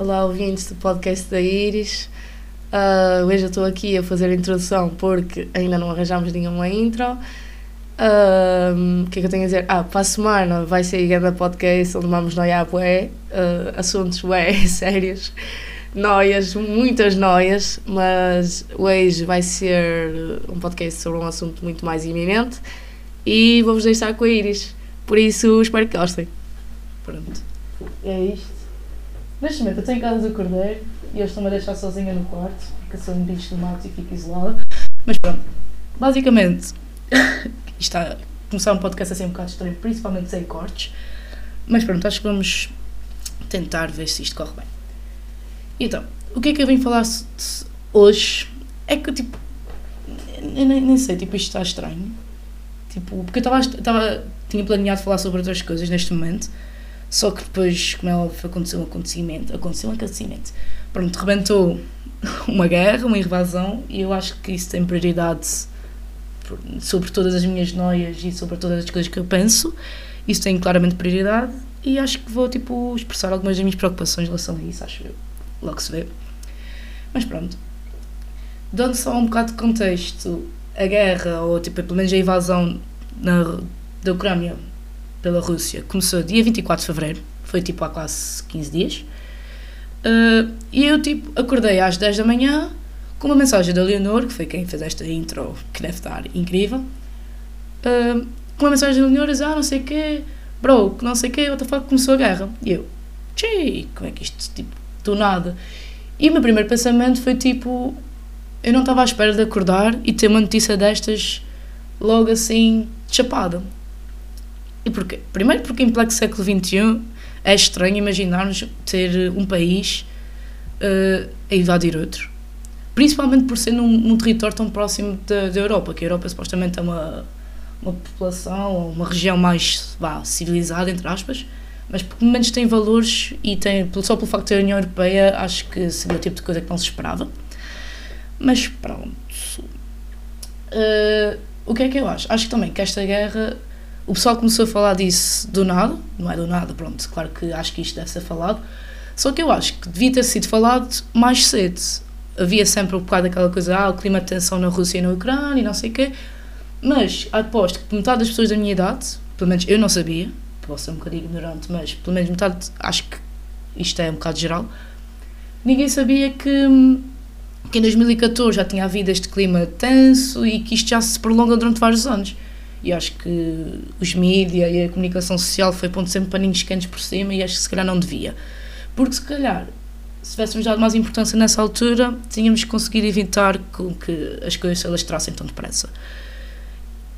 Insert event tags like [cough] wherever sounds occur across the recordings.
Olá, ouvintes do podcast da Iris. Uh, hoje eu estou aqui a fazer a introdução porque ainda não arranjámos nenhuma intro. Uh, o que é que eu tenho a dizer? Ah, para a semana vai ser a podcast onde vamos noiar bué, uh, assuntos bué [laughs] sérios, noias, muitas noias, mas hoje vai ser um podcast sobre um assunto muito mais iminente e vou-vos deixar com a Iris. Por isso, espero que gostem. Pronto. É isto. Neste momento eu tenho casa do Cordeiro e eles estão-me a deixar sozinha no quarto, porque eu sou um bicho do mato e fico isolada. Mas pronto, basicamente, [laughs] está começar um podcast assim um bocado estranho, principalmente sem cortes. Mas pronto, acho que vamos tentar ver se isto corre bem. Então, o que é que eu vim falar hoje? É que tipo, eu nem, nem sei, tipo, isto está estranho. Tipo, porque eu estava, tinha planeado falar sobre outras coisas neste momento só que depois, como é óbvio, aconteceu um acontecimento. Aconteceu um acontecimento. Pronto, rebentou uma guerra, uma invasão, e eu acho que isso tem prioridade sobre todas as minhas noias e sobre todas as coisas que eu penso. Isso tem claramente prioridade e acho que vou tipo expressar algumas das minhas preocupações em relação a isso, acho eu. Logo se vê. Mas pronto. Dando só um bocado de contexto, a guerra, ou tipo, pelo menos a invasão na, da Ucrânia pela Rússia começou dia 24 de fevereiro, foi tipo há quase 15 dias. Uh, e eu tipo acordei às 10 da manhã com uma mensagem da Leonor, que foi quem fez esta intro, que deve estar incrível. Uh, com uma mensagem da Leonor, diz, ah, não sei o quê, bro, não sei o quê, fuck, começou a guerra. E eu, tchê, como é que isto, tipo, do nada. E o meu primeiro pensamento foi tipo, eu não estava à espera de acordar e ter uma notícia destas logo assim, chapada. E porquê? Primeiro porque em pleno século XXI é estranho imaginarmos ter um país uh, a invadir outro. Principalmente por ser num, num território tão próximo da, da, Europa, que a Europa supostamente é uma, uma população, uma região mais vá, civilizada, entre aspas, mas pelo menos tem valores e tem, só pelo facto de ter a União Europeia, acho que seria o tipo de coisa que não se esperava. Mas pronto. Uh, o que é que eu acho? Acho também que esta guerra o pessoal começou a falar disso do nada, não é do nada, pronto, claro que acho que isto deve ser falado, só que eu acho que devia ter sido falado mais cedo. Havia sempre um bocado aquela coisa, ah, o clima de tensão na Rússia e na Ucrânia e não sei o quê, mas aposto que metade das pessoas da minha idade, pelo menos eu não sabia, posso ser um bocadinho ignorante, mas pelo menos metade, acho que isto é um bocado geral, ninguém sabia que, que em 2014 já tinha havido este clima tenso e que isto já se prolonga durante vários anos. E acho que os mídias e a comunicação social foi pondo sempre paninhos quentes por cima e acho que se calhar não devia. Porque se calhar, se tivéssemos dado mais importância nessa altura, tínhamos conseguido evitar com que as coisas se alastrassem tão depressa.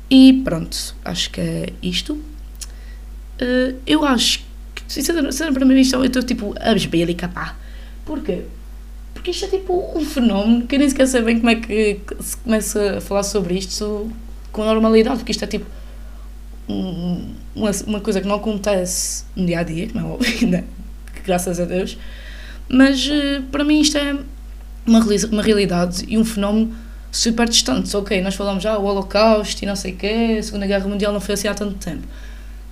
E pronto, acho que é isto. Uh, eu acho que, sinceramente, para mim, isto, eu estou tipo a besbélica, pá. Porquê? Porque isto é tipo um fenómeno que eu nem sequer sei bem como é que se começa a falar sobre isto com normalidade, porque isto é tipo um, uma, uma coisa que não acontece no dia a dia, não é óbvio, [laughs] né? graças a Deus, mas uh, para mim isto é uma, uma realidade e um fenómeno super distante. Ok, nós falamos já ah, o Holocausto e não sei o quê, a Segunda Guerra Mundial não foi assim há tanto tempo.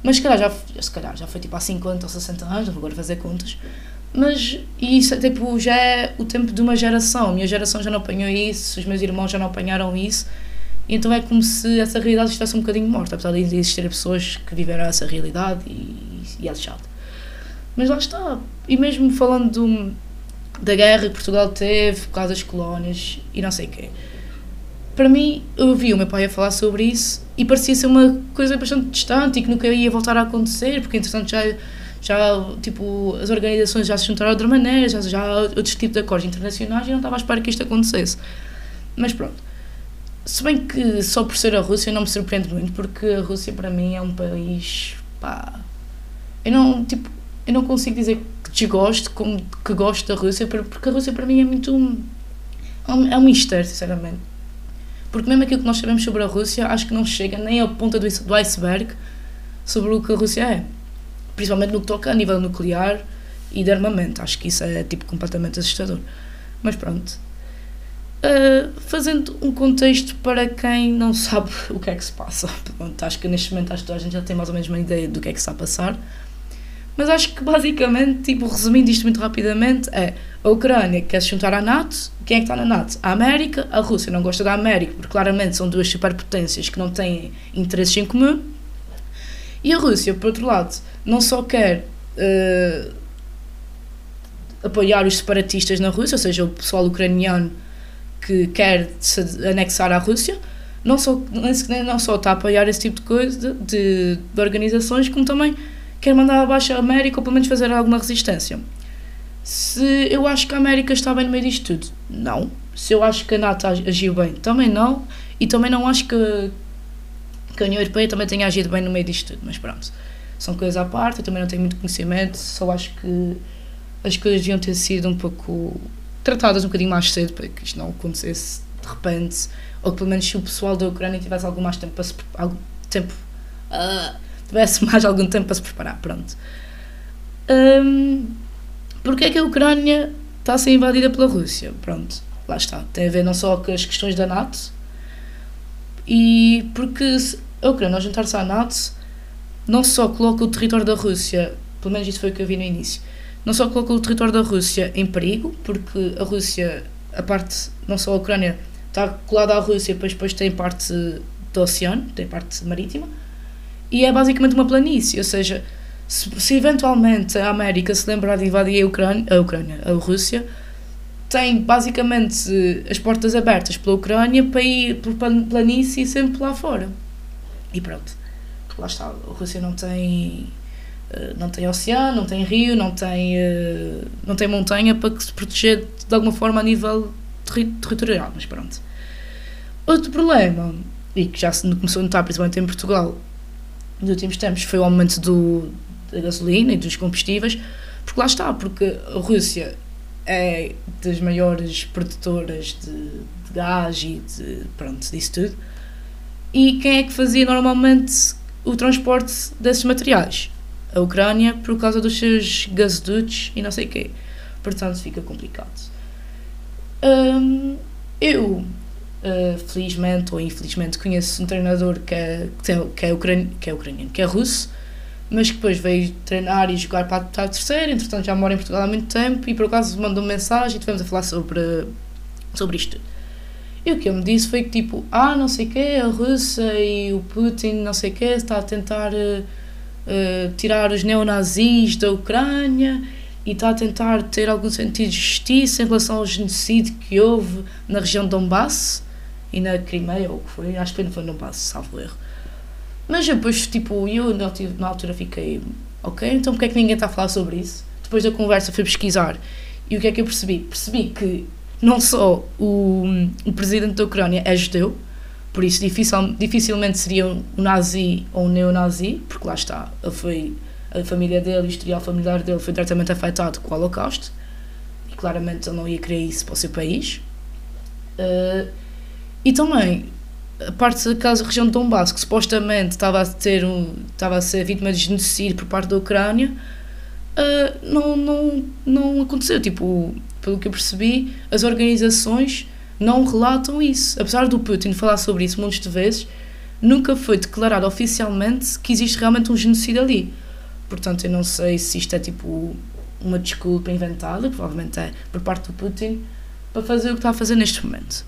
Mas se calhar já, se calhar já foi tipo há 50 ou 60 anos, não vou agora fazer contas. Mas isso tipo, já é o tempo de uma geração. A minha geração já não apanhou isso, os meus irmãos já não apanharam isso. Então é como se essa realidade estivesse um bocadinho morta, apesar de existirem pessoas que viveram essa realidade e, é chato. Mas lá está. E mesmo falando do, da guerra que Portugal teve por causa das colónias e não sei o quê. Para mim, eu ouvi o meu pai a falar sobre isso e parecia ser uma coisa bastante distante e que nunca ia voltar a acontecer, porque entretanto já, já tipo, as organizações já se juntaram de outra maneira, já, já há outros tipos de acordos internacionais e não estava à espera que isto acontecesse. Mas pronto. Se bem que só por ser a Rússia não me surpreende muito, porque a Rússia para mim é um país. pá. Eu não, tipo, eu não consigo dizer que desgosto como que gosto da Rússia, porque a Rússia para mim é muito. é um, é mistério, sinceramente. Porque mesmo aquilo que nós sabemos sobre a Rússia, acho que não chega nem à ponta do iceberg sobre o que a Rússia é. Principalmente no que toca a nível nuclear e de armamento. Acho que isso é tipo completamente assustador. Mas pronto. Uh, fazendo um contexto para quem não sabe o que é que se passa. [laughs] Pronto, acho que neste momento acho que a gente já tem mais ou menos uma ideia do que é que está a passar. Mas acho que basicamente, tipo, resumindo isto muito rapidamente, é a Ucrânia quer se juntar à NATO. Quem é que está na NATO? A América. A Rússia não gosta da América, porque claramente são duas superpotências que não têm interesses em comum. E a Rússia, por outro lado, não só quer uh, apoiar os separatistas na Rússia, ou seja, o pessoal ucraniano que quer se anexar à Rússia, não só, não só está a apoiar esse tipo de coisa, de, de organizações, como também quer mandar abaixo a América ou pelo menos fazer alguma resistência. Se eu acho que a América está bem no meio disto tudo, não. Se eu acho que a NATO agiu bem, também não. E também não acho que, que a União Europeia também tenha agido bem no meio disto tudo, mas pronto. São coisas à parte, eu também não tenho muito conhecimento, só acho que as coisas deviam ter sido um pouco tratadas um bocadinho mais cedo para que isto não acontecesse de repente, ou que pelo menos se o pessoal da Ucrânia tivesse algum mais tempo para se algum tempo uh, tivesse [laughs] mais algum tempo para se preparar, pronto. Um, porque é que a Ucrânia está a ser invadida pela Rússia? Pronto, lá está. Tem a ver não só com as questões da NATO, e porque a Ucrânia, ao juntar-se à NATO, não só coloca o território da Rússia, pelo menos isso foi o que eu vi no início, não só coloca o território da Rússia em perigo, porque a Rússia, a parte, não só a Ucrânia, está colada à Rússia, depois, depois tem parte do oceano, tem parte marítima, e é basicamente uma planície, ou seja, se, se eventualmente a América se lembrar de invadir a Ucrânia, a, Ucrânia, a Rússia, tem basicamente as portas abertas pela Ucrânia para ir por planície sempre lá fora. E pronto. Lá está, a Rússia não tem não tem oceano, não tem rio, não tem, eh, não tem montanha para se proteger de alguma forma a nível territorial, mas pronto. Outro problema, e que já se começou a notar principalmente em Portugal nos últimos tempos, foi o aumento do, da gasolina e dos combustíveis, porque lá está, porque a Rússia é das maiores produtoras de, de gás e de, pronto, disso tudo. E quem é que fazia normalmente o transporte desses materiais? A Ucrânia, por causa dos seus gasodutos e não sei o quê. Portanto, fica complicado. eu, uh, felizmente ou infelizmente, conheço um treinador que é, que é, é, ucraniano, que é ucraniano, que é russo, mas que depois veio treinar e jogar para a terceira, entretanto já mora em Portugal há muito tempo e por acaso mandou -me mensagem e tivemos a falar sobre, sobre isto. E o que ele me disse foi que tipo, ah, não sei o quê, a Rússia e o Putin, não sei o quê, está a tentar uh, uh, tirar os neonazis da Ucrânia e está a tentar ter algum sentido de justiça em relação ao genocídio que houve na região de Donbass e na Crimeia, ou o que foi, acho que foi no Donbass, salvo erro. Mas depois, tipo, eu na altura fiquei, ok, então porque é que ninguém está a falar sobre isso? Depois da conversa fui pesquisar e o que é que eu percebi? Percebi que não só o, o presidente da Ucrânia é judeu, por isso dificil, dificilmente seria um nazi ou um neonazi, porque lá está, ele foi, a família dele, o historial familiar dele foi diretamente afetado com o Holocausto e claramente ele não ia querer isso para o seu país. Uh, e também a parte daquela região de Donbass, que supostamente estava a, ter um, estava a ser vítima de genocídio por parte da Ucrânia, uh, não, não, não aconteceu. Tipo, pelo que eu percebi, as organizações não relatam isso. Apesar do Putin falar sobre isso muitas vezes, nunca foi declarado oficialmente que existe realmente um genocídio ali. Portanto, eu não sei se isto é tipo uma desculpa inventada, provavelmente é, por parte do Putin, para fazer o que está a fazer neste momento.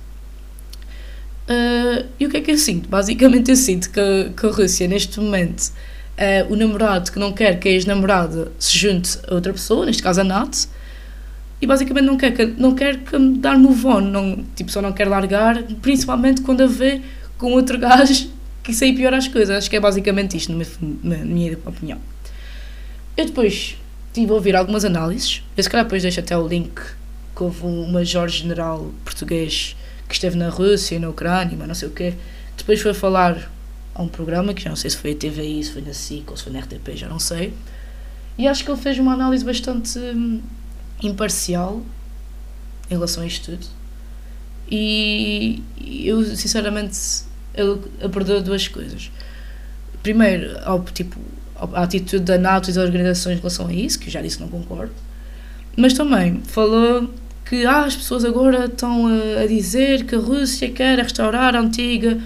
Uh, e o que é que eu sinto? Basicamente, eu sinto que, que a Rússia, neste momento, é o namorado que não quer que a ex-namorada se junte a outra pessoa, neste caso a Nat, e basicamente não quer, não quer dar move on, não, tipo, só não quer largar, principalmente quando a vê com outro [laughs] gajo que isso aí piora as coisas. Acho que é basicamente isto, na minha, opinião. Eu depois estive a ouvir algumas análises, eu se calhar depois deixo até o link que houve um major general português que esteve na Rússia na Ucrânia, mas não sei o quê. Depois foi falar a um programa, que já não sei se foi a TVI, se foi na SIC ou se foi na RTP, já não sei. E acho que ele fez uma análise bastante hum, imparcial em relação a isto tudo. E eu, sinceramente, abordou duas coisas. Primeiro, ao, tipo, a atitude da NATO e das organizações em relação a isso, que já disse que não concordo. Mas também falou que ah, as pessoas agora estão a, a dizer que a Rússia quer restaurar a antiga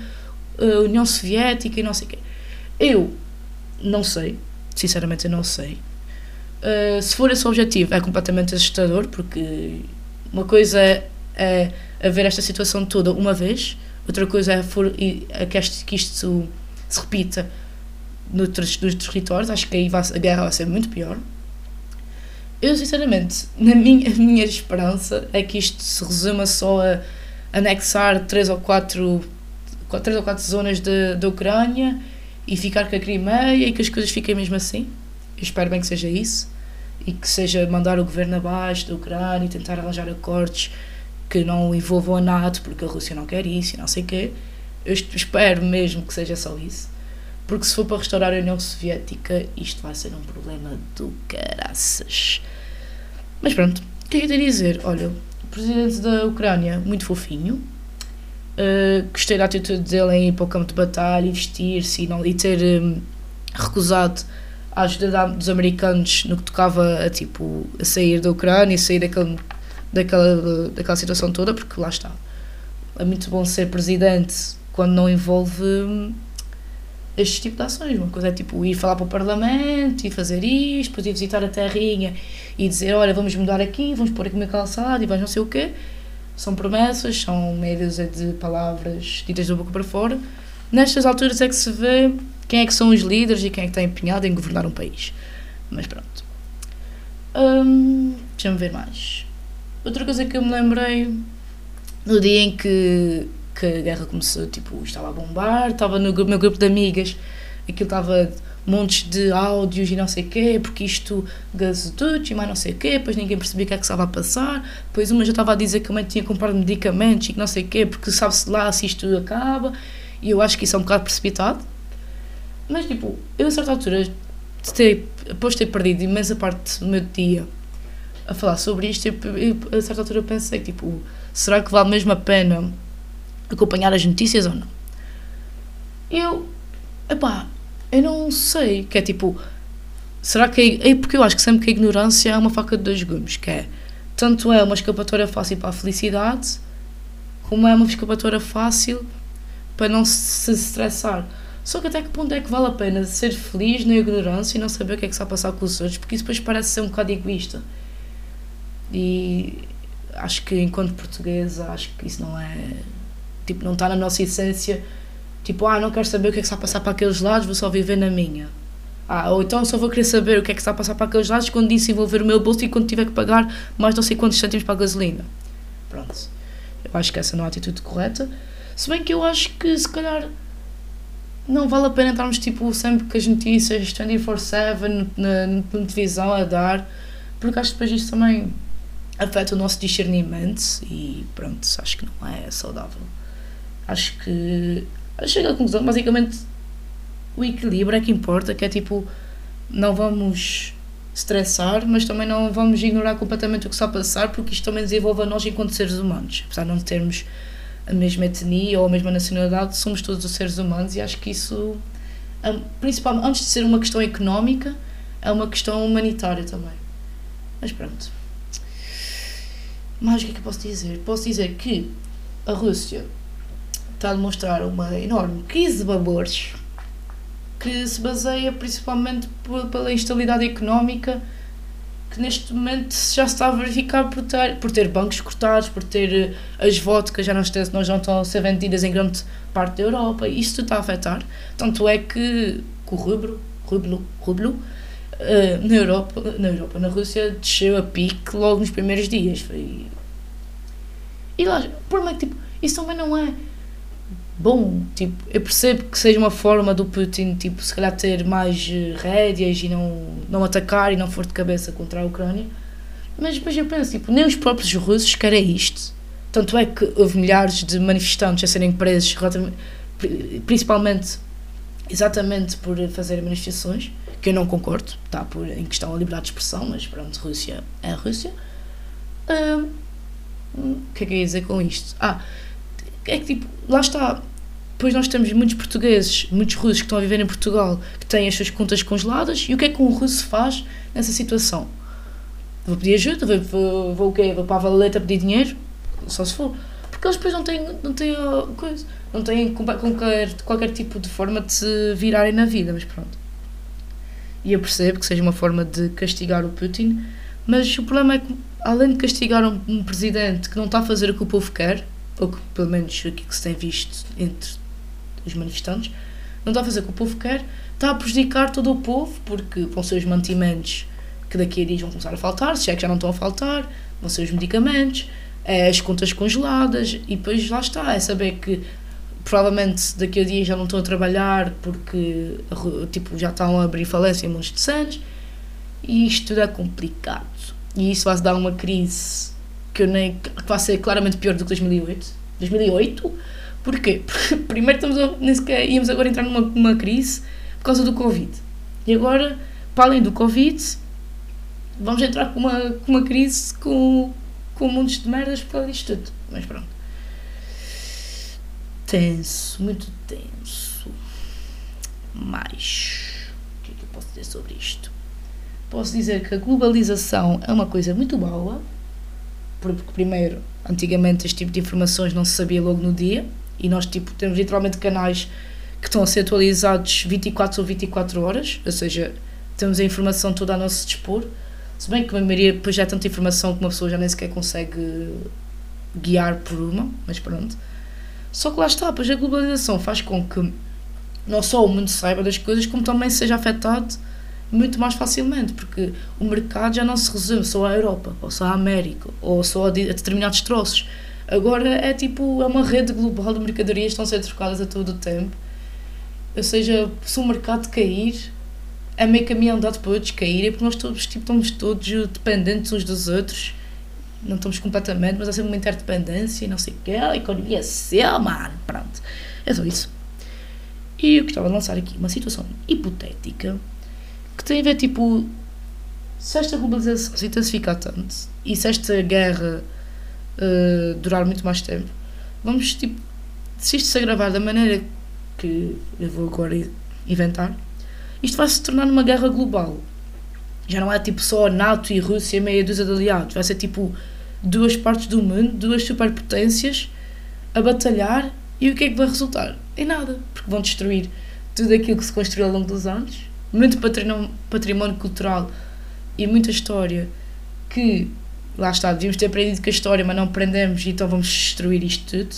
uh, União Soviética e não sei o quê. Eu não sei, sinceramente eu não sei. Uh, se for esse o objetivo, é completamente assustador, porque uma coisa é, é haver esta situação toda uma vez, outra coisa é, for, é que, este, que isto se repita noutros, nos territórios, acho que aí vai, a guerra vai ser muito pior. Eu, sinceramente, na minha, a minha esperança é que isto se resuma só a anexar três ou quatro, três ou quatro zonas da Ucrânia e ficar com a Crimeia e que as coisas fiquem mesmo assim. Espero bem que seja isso e que seja mandar o governo abaixo da Ucrânia e tentar arranjar acordos que não envolvam a NATO porque a Rússia não quer isso e não sei o quê. Eu espero mesmo que seja só isso. Porque se for para restaurar a União Soviética, isto vai ser um problema do caraças. Mas pronto, o que é eu tenho a dizer? Olha, o presidente da Ucrânia, muito fofinho. Uh, gostei da atitude dele em ir para o campo de batalha e vestir-se e, não, e ter um, recusado a ajuda dos americanos no que tocava a, tipo, a sair da Ucrânia e sair daquele, daquela, daquela situação toda, porque lá está. É muito bom ser presidente quando não envolve hum, este tipo de ações. Uma coisa é tipo ir falar para o Parlamento e fazer isto, depois ir visitar a terrinha e dizer: Olha, vamos mudar aqui, vamos pôr aqui uma calçada e vais não sei o quê. São promessas, são meia de palavras ditas da boca para fora. Nestas alturas é que se vê quem é que são os líderes e quem é que está empenhado em governar um país. Mas pronto. Hum, Deixa-me ver mais. Outra coisa que eu me lembrei no dia em que que a guerra começou, tipo, estava a bombar, estava no meu grupo de amigas, aquilo estava montes de áudios e não sei o quê, porque isto gasodutos e mais não sei o quê, depois ninguém percebia o que é que estava a passar, depois uma já estava a dizer que a mãe tinha comprado medicamentos e que não sei o quê, porque sabe-se lá se isto acaba, e eu acho que isso é um bocado precipitado. Mas, tipo, eu a certa altura, de ter, perdido imensa parte do meu dia a falar sobre isto, eu, a certa altura pensei, tipo, será que vale mesmo a pena acompanhar as notícias ou não. Eu, epá, eu não sei, que é tipo, será que é, é porque eu acho que sempre que a ignorância é uma faca de dois gumes, que é, tanto é uma escapatória fácil para a felicidade, como é uma escapatória fácil para não se estressar. Só que até que ponto é que vale a pena ser feliz na ignorância e não saber o que é que está a passar com os outros, porque isso depois parece ser um bocado egoísta. E acho que enquanto portuguesa, acho que isso não é Tipo, não está na nossa essência. Tipo, ah, não quero saber o que é que está a passar para aqueles lados, vou só viver na minha. Ah, ou então só vou querer saber o que é que está a passar para aqueles lados quando isso envolver o meu bolso e quando tiver que pagar mais não sei quantos cêntimos para a gasolina. Pronto. Eu acho que essa não é a atitude correta. Se bem que eu acho que se calhar não vale a pena estarmos tipo sempre com as notícias 24-7 na, na, televisão a dar, porque acho que depois isso também afeta o nosso discernimento e pronto, acho que não é saudável acho que chego à conclusão basicamente o equilíbrio é que importa, que é tipo não vamos estressar, mas também não vamos ignorar completamente o que está a passar, porque isto também desenvolve a nós enquanto seres humanos. Apesar de não termos a mesma etnia ou a mesma nacionalidade, somos todos os seres humanos e acho que isso, principalmente antes de ser uma questão económica, é uma questão humanitária também. Mas pronto. Mas o que é que eu posso dizer? Posso dizer que a Rússia está a demonstrar uma enorme crise de valores que se baseia principalmente pela instabilidade económica que neste momento já se está a verificar por ter, por ter bancos cortados, por ter eh, as vodkas já não, não já estão a ser vendidas em grande parte da Europa. Isto está a afetar. Tanto é que, que o rublo, rublo, rublo uh, na, Europa, na Europa, na Rússia, desceu a pique logo nos primeiros dias. Foi... E lá, por mais tipo, isso também não é bom. Tipo, eu percebo que seja uma forma do Putin, tipo, se calhar ter mais eh, rédeas e não, não atacar e não for de cabeça contra a Ucrânia. Mas depois eu penso, tipo, nem os próprios russos querem isto. Tanto é que houve milhares de manifestantes a serem presos, principalmente exatamente por fazer manifestações, que eu não concordo, está por, em questão a liberdade de expressão, mas pronto, Rússia é a Rússia. Uh, o que é que eu ia dizer com isto? Ah, é que tipo, lá está. Depois nós temos muitos portugueses, muitos russos que estão a viver em Portugal, que têm as suas contas congeladas, e o que é que um russo faz nessa situação? Vou pedir ajuda? Vou, vou, vou o quê? Vou para a valeta pedir dinheiro? Só se for. Porque eles depois não têm, não têm coisa, não têm qualquer, qualquer tipo de forma de se virarem na vida, mas pronto. e eu percebo que seja uma forma de castigar o Putin, mas o problema é que, além de castigar um, um presidente que não está a fazer o que o povo quer, ou pelo menos aqui que se tem visto entre os manifestantes, não está a fazer o que o povo quer, está a prejudicar todo o povo, porque vão ser os mantimentos que daqui a dias vão começar a faltar, se é que já não estão a faltar, vão ser os medicamentos, é as contas congeladas, e depois lá está, é saber que provavelmente daqui a dias já não estão a trabalhar porque tipo, já estão a abrir falência em muitos de Santos. E isto tudo é complicado. E isso vai dar uma crise que, eu nem, que vai ser claramente pior do que 2008 2008 porquê? Porque [laughs] primeiro estamos a, nem sequer, íamos agora entrar numa, numa crise por causa do Covid. E agora, para além do Covid vamos entrar com uma, com uma crise com, com montes de merdas por causa disto tudo. Mas pronto. Tenso, muito tenso. Mas, o que é que eu posso dizer sobre isto? Posso dizer que a globalização é uma coisa muito boa, porque, primeiro, antigamente este tipo de informações não se sabia logo no dia, e nós tipo, temos literalmente canais que estão a ser atualizados 24 ou 24 horas, ou seja, temos a informação toda a nosso dispor. Se bem que a maioria depois já é tanta informação que uma pessoa já nem sequer consegue guiar por uma, mas pronto. Só que lá está, pois a globalização faz com que não só o mundo saiba das coisas, como também seja afetado muito mais facilmente, porque o mercado já não se resume só à Europa, ou só à América, ou só a, determinados troços. Agora é tipo, é uma rede global de mercadorias que estão a ser trocadas a todo o tempo. Ou seja, se o mercado cair, é meio caminho andado para outros caírem, porque nós todos, tipo, estamos todos dependentes uns dos outros não estamos completamente, mas há sempre uma interdependência e não sei o quê, a economia é seu, mano, pronto. É só isso. E eu gostava de lançar aqui uma situação hipotética que tem a ver, tipo, se esta globalização se intensificar tanto e se esta guerra uh, durar muito mais tempo, vamos, tipo, se isto se agravar da maneira que eu vou agora inventar, isto vai se tornar uma guerra global já não é tipo só NATO e Rússia meia dúzia de aliados, vai ser tipo duas partes do mundo, duas superpotências a batalhar e o que é que vai resultar? Em nada, porque vão destruir tudo aquilo que se construiu ao longo dos anos, muito património, cultural e muita história que, lá está, devíamos ter aprendido com a história, mas não aprendemos, então vamos destruir isto tudo.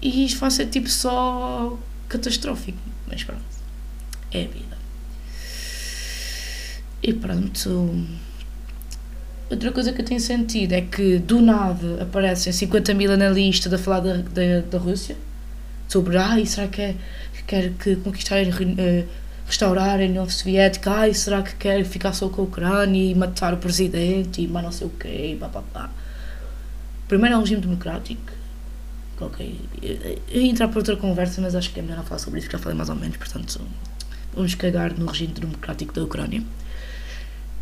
E isto vai ser tipo só catastrófico, mas pronto, é a vida. E pronto. Outra coisa que eu tenho sentido é que do nada aparecem 50 mil analistas a falar da, da, da Rússia sobre ai, será que, é, que quer que conquistar uh, restaurar a União Soviética, ai, será que quer ficar só com a Ucrânia e matar o presidente e mais não sei o quê, pá, pá, pá. Primeiro é um regime democrático. Ok, ia entrar para outra conversa, mas acho que é melhor não falar sobre isso, já falei mais ou menos, portanto, vamos cagar no regime democrático da Ucrânia.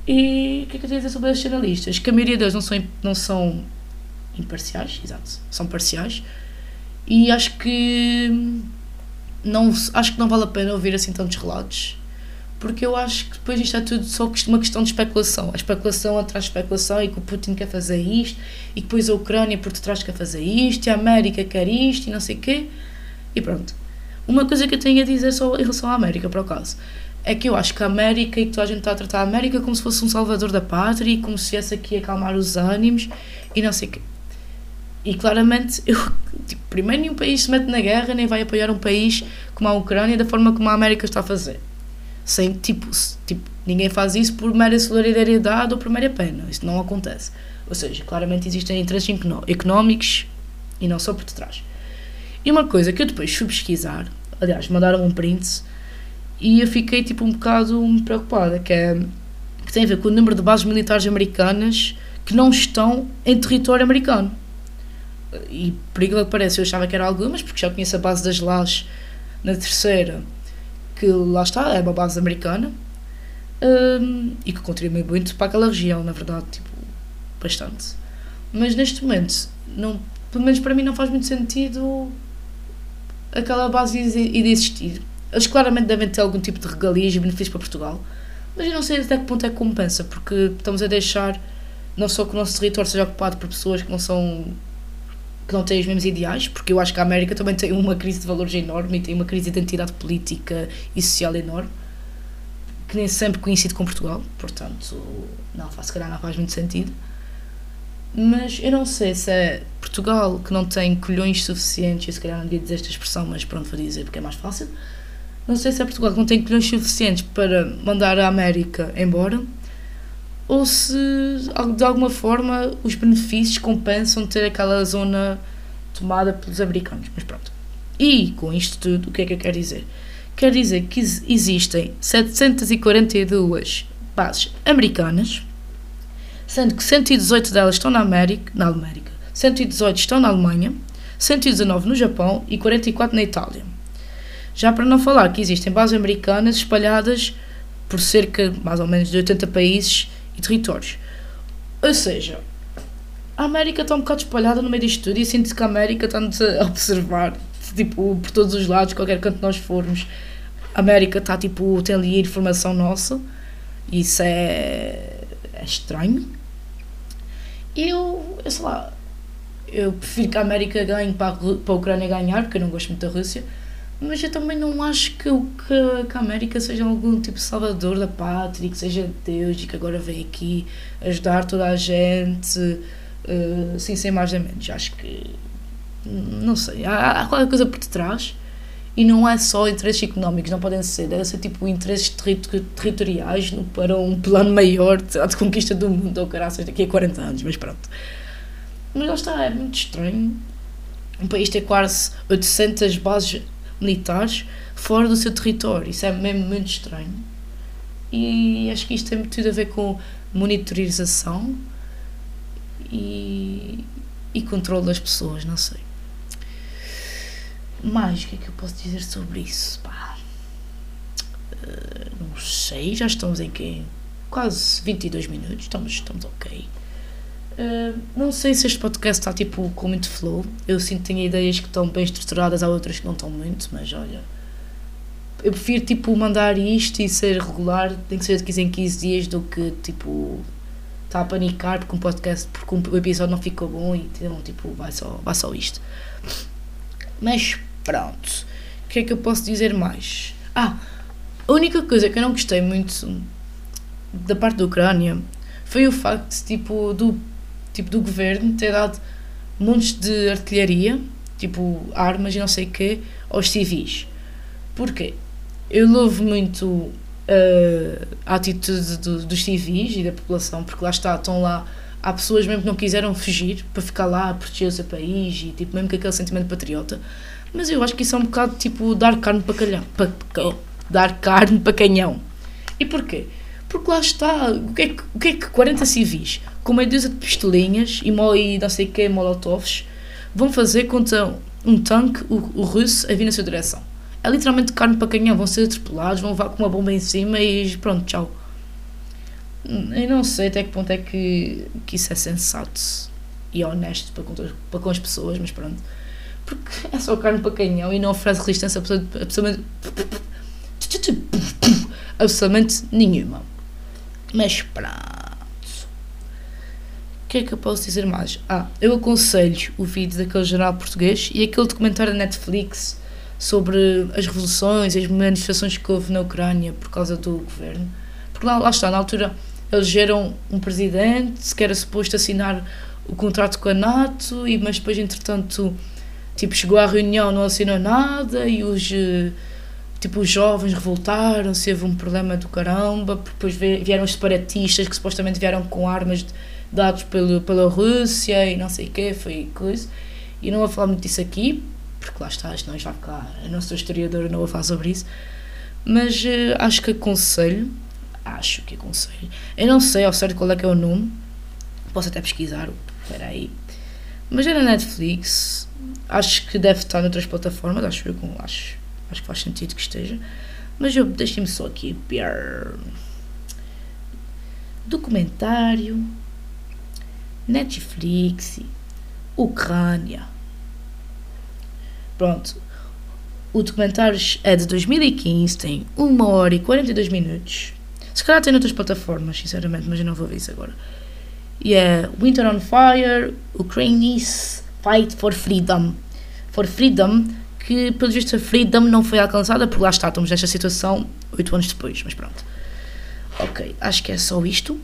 E o que é que eu tenho a dizer sobre os jornalistas? Que a maioria deles não são, não são imparciais, exato, são parciais. E acho que não, acho que não vale a pena ouvir assim tantos relatos, porque eu acho que depois isto é tudo só uma questão de especulação. A especulação atrás especulação e que o Putin quer fazer isto, e depois a Ucrânia por detrás quer fazer isto, e a América quer isto, e não sei o quê. E pronto. Uma coisa que eu tenho a dizer só em relação à América, por acaso, é que eu acho que a América e que toda a gente está a tratar a América como se fosse um salvador da pátria e como se viesse aqui acalmar os ânimos e não sei o quê. E claramente, eu, tipo, primeiro nenhum país se mete na guerra nem vai apoiar um país como a Ucrânia da forma como a América está a fazer. Sem, tipo, tipo ninguém faz isso por mera solidariedade ou por mera pena. Isso não acontece. Ou seja, claramente existem interesses económicos e não só por detrás. E uma coisa que eu depois fui pesquisar, aliás, mandaram um print e eu fiquei tipo um bocado preocupada, que, é, que tem a ver com o número de bases militares americanas que não estão em território americano. E por que parece, eu achava que era algumas, porque já conheço a base das LAS na terceira, que lá está, é uma base americana, um, e que contribui muito para aquela região, na verdade, tipo, bastante. Mas neste momento, não, pelo menos para mim, não faz muito sentido aquela base de existir. Eles claramente devem ter algum tipo de regalias e benefícios para Portugal, mas eu não sei até que ponto é que compensa, porque estamos a deixar não só que o nosso território seja ocupado por pessoas que não são que não têm os mesmos ideais, porque eu acho que a América também tem uma crise de valores enorme e tem uma crise de identidade política e social enorme, que nem sempre coincide com Portugal, portanto, não se calhar não faz muito sentido. Mas eu não sei se é Portugal que não tem colhões suficientes, eu se calhar não devia dizer esta expressão, mas pronto, vou dizer porque é mais fácil. Não sei se é Portugal que não tem colhões suficientes para mandar a América embora, ou se de alguma forma os benefícios compensam ter aquela zona tomada pelos americanos. Mas pronto. E com isto tudo, o que é que eu quero dizer? Quer dizer que existem 742 bases americanas, sendo que 118 delas estão na América, na América, 118 estão na Alemanha, 119 no Japão e 44 na Itália. Já para não falar que existem bases americanas espalhadas por cerca mais ou menos de 80 países e territórios. Ou seja, a América está um bocado espalhada no meio disto tudo e sinto que a América está-nos a observar tipo, por todos os lados, qualquer canto nós formos. A América está tipo, tem ali informação nossa. Isso é, é estranho. Eu, eu sei lá, eu prefiro que a América ganhe para a, para a Ucrânia ganhar, porque eu não gosto muito da Rússia. Mas eu também não acho que, que, que a América seja algum tipo de salvador da pátria, que seja Deus e que agora vem aqui ajudar toda a gente, uh, assim, sem mais nem menos. Acho que. Não sei, há, há qualquer coisa por detrás e não é só interesses económicos, não podem ser, deve ser tipo interesses territoriais para um plano maior de, conquista do mundo ou caraças daqui a 40 anos, mas pronto. Mas lá está, é muito estranho um país ter quase 800 bases militares fora do seu território, isso é mesmo muito estranho. E acho que isto tem tudo a ver com monitorização e, e controle das pessoas, não sei. Mais, o que é que eu posso dizer sobre isso? Pá, uh, não sei, já estamos em que? Quase 22 minutos, estamos, estamos ok. Uh, não sei se este podcast está tipo com muito flow. Eu sinto que tenho ideias que estão bem estruturadas, há outras que não estão muito, mas olha. Eu prefiro tipo mandar isto e ser regular, tem que ser de 15 em 15 dias, do que tipo estar a panicar porque um podcast, porque um episódio não ficou bom e então, tipo, vai só, vai só isto. Mas Pronto. O que é que eu posso dizer mais? Ah, a única coisa que eu não gostei muito da parte da Ucrânia foi o facto tipo, do, tipo, do governo ter dado montes de artilharia, tipo armas e não sei o quê, aos civis. Porquê? Eu louvo muito uh, a atitude do, dos civis e da população, porque lá está, estão lá. Há pessoas mesmo que não quiseram fugir para ficar lá proteger o seu país e tipo, mesmo com aquele sentimento patriota. Mas eu acho que isso é um bocado tipo dar carne para calhão. Para, dar carne para canhão. E porquê? Porque lá está. O que é que, o que, é que 40 civis com meia dúzia de pistolinhas e, e não sei que, molotovs vão fazer contra um tanque, o, o russo, a vir na sua direção? É literalmente carne para canhão. Vão ser atropelados, vão levar com uma bomba em cima e pronto, tchau. Eu não sei até que ponto é que, que isso é sensato e honesto para com, para com as pessoas, mas pronto porque é só carne para canhão e não oferece resistência absolutamente, [laughs] absolutamente nenhuma. Mas pronto. Que é que eu posso dizer mais? Ah, eu aconselho o vídeo daquele jornal português e aquele documentário da Netflix sobre as revoluções e as manifestações que houve na Ucrânia por causa do governo. Porque lá, lá está, na altura elegeram um presidente que era suposto assinar o contrato com a NATO, e, mas depois, entretanto, Tipo, chegou à reunião, não assinou nada e os, eh, tipo, os jovens revoltaram-se, houve um problema do caramba, depois vieram os separatistas que supostamente vieram com armas dados pelo, pela Rússia e não sei o quê, foi coisa. E não vou falar muito disso aqui, porque lá está, isto não vai ficar, eu não sou historiadora, não vou falar sobre isso, mas uh, acho que aconselho, acho que aconselho, eu não sei ao certo qual é que é o nome, posso até pesquisar, espera aí, mas é na Netflix, acho que deve estar noutras plataformas, acho eu, acho, acho que faz sentido que esteja. Mas eu deixem-me só aqui. Documentário, Netflix, Ucrânia. Pronto. O documentário é de 2015, tem 1 hora e 42 minutos. Se calhar tem noutras plataformas, sinceramente, mas eu não vou ver isso agora. E é Winter on Fire, Ukrainians Fight for Freedom. For Freedom, que pelo visto a Freedom não foi alcançada, porque lá está, estamos nesta situação oito anos depois, mas pronto. ok, acho que é só isto.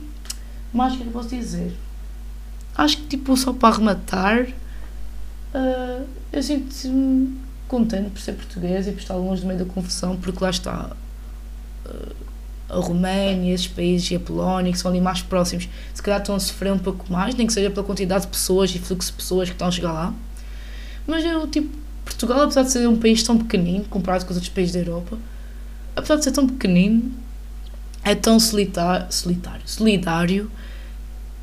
Mas o que é que eu posso dizer? Acho que, tipo, só para arrematar, uh, eu sinto-me contente por ser português e por estar longe do meio da confusão, porque lá está uh, a Roménia, esses países e a Polónia, que são ali mais próximos, se calhar estão a sofrer um pouco mais, nem que seja pela quantidade de pessoas e fluxo de pessoas que estão a chegar lá. Mas eu, tipo, Portugal, apesar de ser um país tão pequenino, comparado com os outros países da Europa, apesar de ser tão pequenino, é tão solitário, solitário, solidário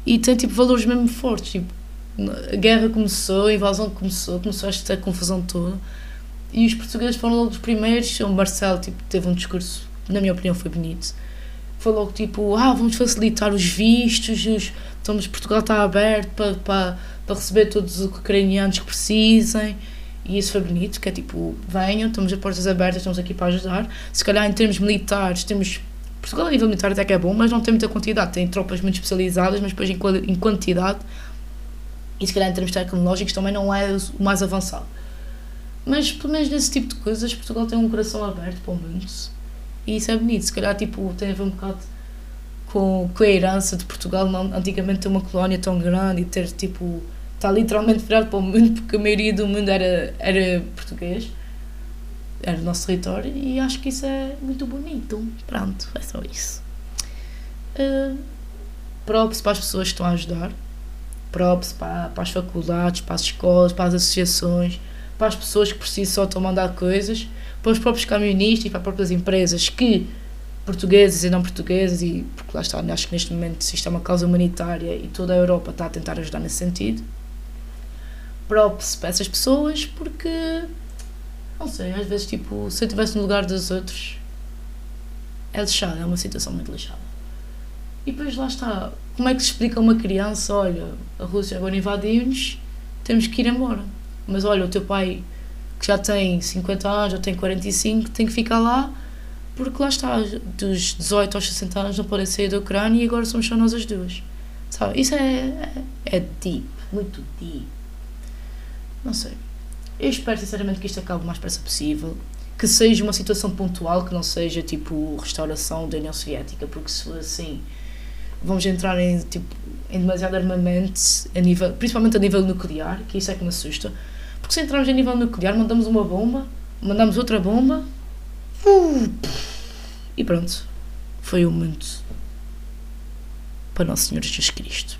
e tem, tipo, valores mesmo fortes. Tipo, a guerra começou, a invasão começou, começou esta confusão toda. E os portugueses foram logo os primeiros. O Marcelo tipo, teve um discurso, na minha opinião, foi bonito. Foi logo tipo: ah, vamos facilitar os vistos, os, estamos, Portugal está aberto para, para, para receber todos os ucranianos que precisem. E isso foi bonito, que é tipo: venham, estamos a portas abertas, estamos aqui para ajudar. Se calhar, em termos militares, temos. Portugal, a nível militar, até que é bom, mas não tem muita quantidade. Tem tropas muito especializadas, mas depois, em, quantidade, e se calhar, em termos tecnológicos, também não é o mais avançado. Mas pelo menos nesse tipo de coisas, Portugal tem um coração aberto para o mundo. E isso é bonito. Se calhar tipo, tem a ver um bocado com, com a herança de Portugal, não, antigamente ter uma colónia tão grande e ter tipo. está literalmente virado para o mundo porque a maioria do mundo era, era português. Era o nosso território e acho que isso é muito bonito. Pronto, é só isso. Uh, props para as pessoas que estão a ajudar. Props para, para as faculdades, para as escolas, para as associações para as pessoas que precisam só estão a mandar coisas, para os próprios camionistas e para as próprias empresas que, portugueses e não portugueses, e porque lá está, acho que neste momento isto é uma causa humanitária e toda a Europa está a tentar ajudar nesse sentido. Props para essas pessoas porque, não sei, às vezes, tipo, se eu estivesse no lugar dos outros, é lixado, é uma situação muito lixada. E depois lá está, como é que se explica a uma criança, olha, a Rússia agora invadiu-nos, temos que ir embora mas olha, o teu pai que já tem 50 anos, já tem 45, tem que ficar lá porque lá está, dos 18 aos 60 anos não podem sair da Ucrânia e agora somos só nós as duas. Sabe? Isso é, é, é deep, muito deep. Não sei. Eu espero sinceramente que isto acabe o mais depressa possível. Que seja uma situação pontual, que não seja tipo restauração da União Soviética, porque se for assim, vamos entrar em, tipo, em demasiado armamento, a nível, principalmente a nível nuclear, que isso é que me assusta porque se entrarmos a nível nuclear, mandamos uma bomba, mandamos outra bomba. Uh, e pronto. Foi o mundo para Nosso Senhor Jesus Cristo.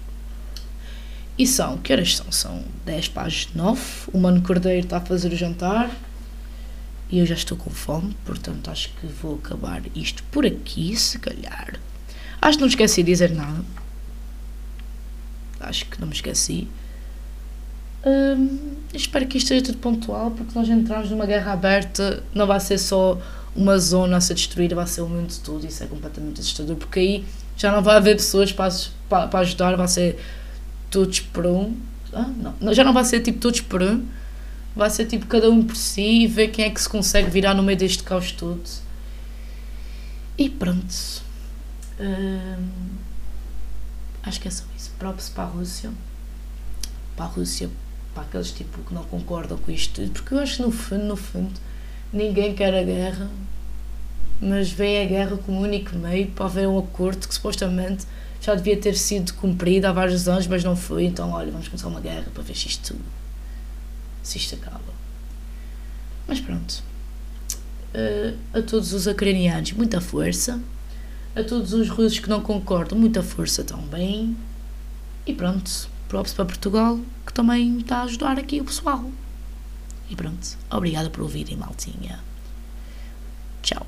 E são, que horas são? São 10 para as 9. O Mano Cordeiro está a fazer o jantar. E eu já estou com fome, portanto acho que vou acabar isto por aqui, se calhar. Acho que não esqueci de dizer nada. Acho que não me esqueci. Hum, espero que isto seja tudo pontual, porque nós entramos numa guerra aberta, não vai ser só uma zona a ser destruída, vai ser o mundo todo. Isso é completamente assustador, porque aí já não vai haver pessoas para, para ajudar, vai ser todos por um. Ah, não, já não vai ser tipo todos por um, vai ser tipo cada um por si e ver quem é que se consegue virar no meio deste caos todo. E pronto. Hum, acho que é só isso. Props para a Rússia. Para a Rússia para aqueles tipo que não concordam com isto tudo, porque eu acho que no fundo, no fundo, ninguém quer a guerra, mas vê a guerra como único meio para haver um acordo que supostamente já devia ter sido cumprido há vários anos, mas não foi, então olha, vamos começar uma guerra para ver se isto, se isto acaba. Mas pronto. Uh, a todos os ucranianos, muita força. A todos os russos que não concordam, muita força também. E pronto props para Portugal, que também está a ajudar aqui o pessoal. E pronto, obrigada por ouvirem, maltinha. Tchau.